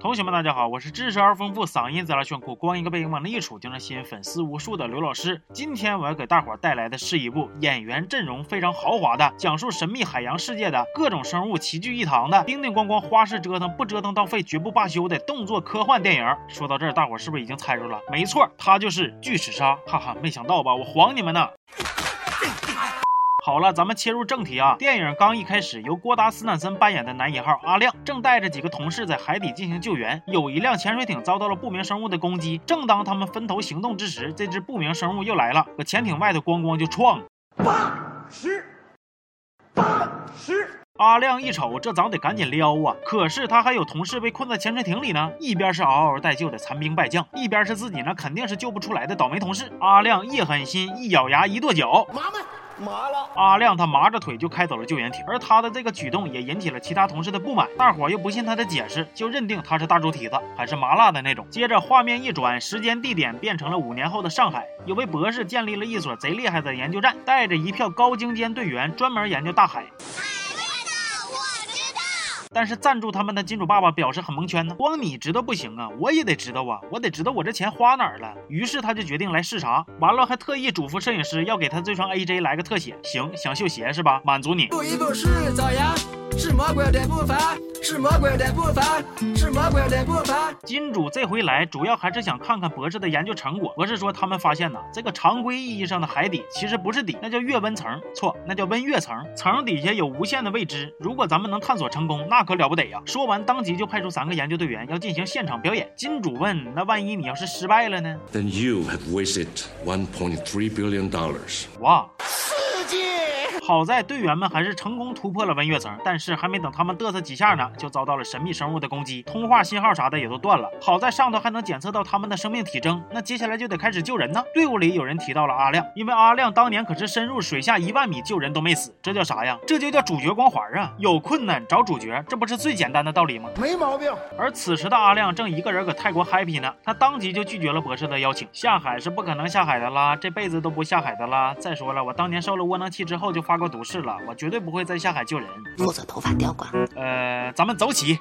同学们，大家好，我是知识而丰富、嗓音贼拉炫酷、光一个背影往那一杵就能吸引粉丝无数的刘老师。今天我要给大伙带来的是一部演员阵容非常豪华的、讲述神秘海洋世界的各种生物齐聚一堂的、叮叮咣咣花式折腾不折腾到废绝不罢休的动作科幻电影。说到这儿，大伙是不是已经猜着了？没错，它就是巨齿鲨。哈哈，没想到吧？我晃你们呢！好了，咱们切入正题啊。电影刚一开始，由郭达斯坦森扮演的男一号阿亮，正带着几个同事在海底进行救援。有一辆潜水艇遭到了不明生物的攻击，正当他们分头行动之时，这只不明生物又来了，搁潜艇外头咣咣就撞。八十，八十。阿亮一瞅，这咱得赶紧撩啊！可是他还有同事被困在潜水艇里呢，一边是嗷嗷待救的残兵败将，一边是自己那肯定是救不出来的倒霉同事。阿亮一狠心，一咬牙，一跺脚，麻们。麻了，阿亮他麻着腿就开走了救援艇，而他的这个举动也引起了其他同事的不满，大伙又不信他的解释，就认定他是大猪蹄子，还是麻辣的那种。接着画面一转，时间地点变成了五年后的上海，有位博士建立了一所贼厉害的研究站，带着一票高精尖队员，专门研究大海。但是赞助他们的金主爸爸表示很蒙圈呢，光你知道不行啊，我也得知道啊，我得知道我这钱花哪儿了。于是他就决定来视察，完了还特意嘱咐摄影师要给他这双 AJ 来个特写。行，想秀鞋是吧？满足你。是魔鬼的步伐，是魔鬼的步伐，是魔鬼的步伐。金主这回来主要还是想看看博士的研究成果。博士说他们发现呢，这个常规意义上的海底其实不是底，那叫月温层。错，那叫温月层。层底下有无限的未知。如果咱们能探索成功，那可了不得呀！说完，当即就派出三个研究队员要进行现场表演。金主问：那万一你要是失败了呢？Then you have wasted one point three billion dollars. 哇！好在队员们还是成功突破了温月层，但是还没等他们嘚瑟几下呢，就遭到了神秘生物的攻击，通话信号啥的也都断了。好在上头还能检测到他们的生命体征，那接下来就得开始救人呢。队伍里有人提到了阿亮，因为阿亮当年可是深入水下一万米救人都没死，这叫啥呀？这就叫主角光环啊！有困难找主角，这不是最简单的道理吗？没毛病。而此时的阿亮正一个人搁泰国 happy 呢，他当即就拒绝了博士的邀请，下海是不可能下海的啦，这辈子都不下海的啦。再说了，我当年受了窝囊气之后就发过毒誓了，我绝对不会再下海救人。否则头发掉光。呃，咱们走起。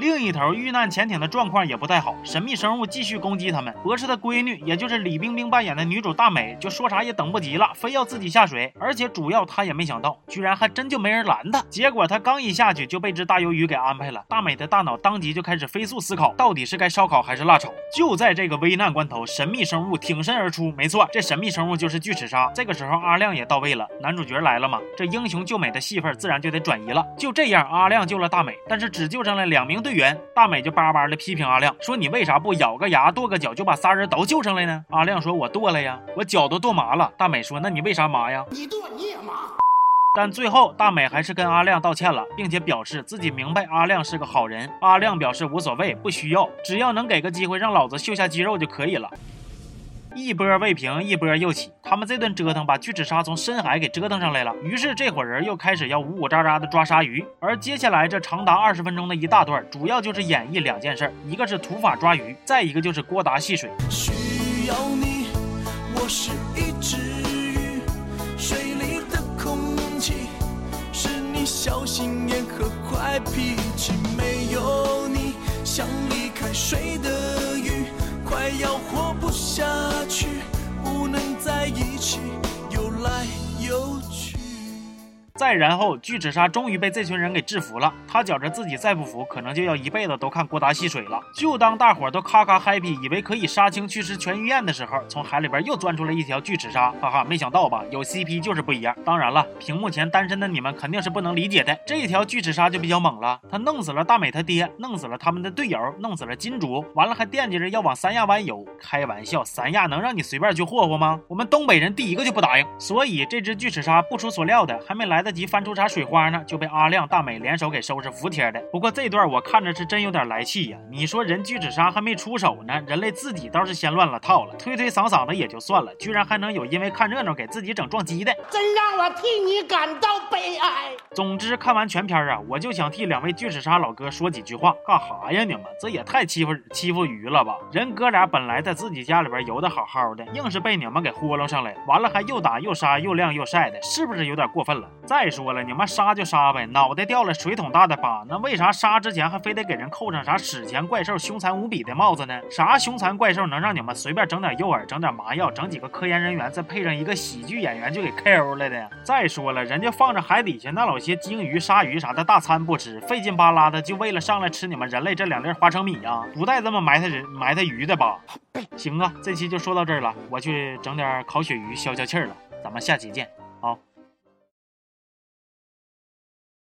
另一头，遇难潜艇的状况也不太好，神秘生物继续攻击他们。博士的闺女，也就是李冰冰扮演的女主大美，就说啥也等不及了，非要自己下水。而且主要她也没想到，居然还真就没人拦她。结果她刚一下去，就被只大鱿鱼给安排了。大美的大脑当即就开始飞速思考，到底是该烧烤还是辣炒。就在这个危难关头，神秘生物挺身而出。没错，这神秘生物就是巨齿鲨。这个时候，阿亮也到位了，男主角来了嘛，这英雄救美的戏份自然就得转移了。就这样，阿亮救了大美，但是只救上了两名。队员大美就巴巴的批评阿亮说：“你为啥不咬个牙跺个脚就把仨人都救上来呢？”阿亮说：“我跺了呀，我脚都跺麻了。”大美说：“那你为啥麻呀？你跺你也麻。”但最后大美还是跟阿亮道歉了，并且表示自己明白阿亮是个好人。阿亮表示无所谓，不需要，只要能给个机会让老子秀下肌肉就可以了。一波未平，一波又起。他们这顿折腾，把巨齿鲨从深海给折腾上来了。于是这伙人又开始要呜呜喳喳的抓鲨鱼。而接下来这长达二十分钟的一大段，主要就是演绎两件事：一个是土法抓鱼，再一个就是郭达戏水。需要你，我是一只鱼，水里的空气是你小心眼和坏脾气。没有你，像离开水的鱼，快要活不下。一起，再然后，巨齿鲨终于被这群人给制服了。他觉着自己再不服，可能就要一辈子都看郭达戏水了。就当大伙都咔咔 happy，以为可以杀青去吃全鱼宴的时候，从海里边又钻出来一条巨齿鲨。哈哈，没想到吧？有 CP 就是不一样。当然了，屏幕前单身的你们肯定是不能理解的。这条巨齿鲨就比较猛了，他弄死了大美他爹，弄死了他们的队友，弄死了金主，完了还惦记着要往三亚湾游。开玩笑，三亚能让你随便去霍霍吗？我们东北人第一个就不答应。所以这只巨齿鲨不出所料的，还没来得。及翻出啥水花呢？就被阿亮、大美联手给收拾服帖的。不过这段我看着是真有点来气呀！你说人巨齿鲨还没出手呢，人类自己倒是先乱了套了，推推搡搡的也就算了，居然还能有因为看热闹给自己整撞击的，真让我替你感到悲哀。总之看完全片啊，我就想替两位巨齿鲨老哥说几句话。干哈呀你们？这也太欺负欺负鱼了吧！人哥俩本来在自己家里边游的好好的，硬是被你们给豁楞上来，完了还又打又杀又晾又晒的，是不是有点过分了？再。再说了，你们杀就杀呗，脑袋掉了水桶大的疤，那为啥杀之前还非得给人扣上啥史前怪兽凶残无比的帽子呢？啥凶残怪兽能让你们随便整点诱饵，整点麻药，整几个科研人员，再配上一个喜剧演员就给 KO 了的？再说了，人家放着海底下那老些鲸鱼、鲨鱼啥的大餐不吃，费劲巴拉的就为了上来吃你们人类这两粒花生米啊？不带这么埋汰人、埋汰鱼的吧？行啊，这期就说到这儿了，我去整点烤鳕鱼消消气儿了，咱们下期见，好。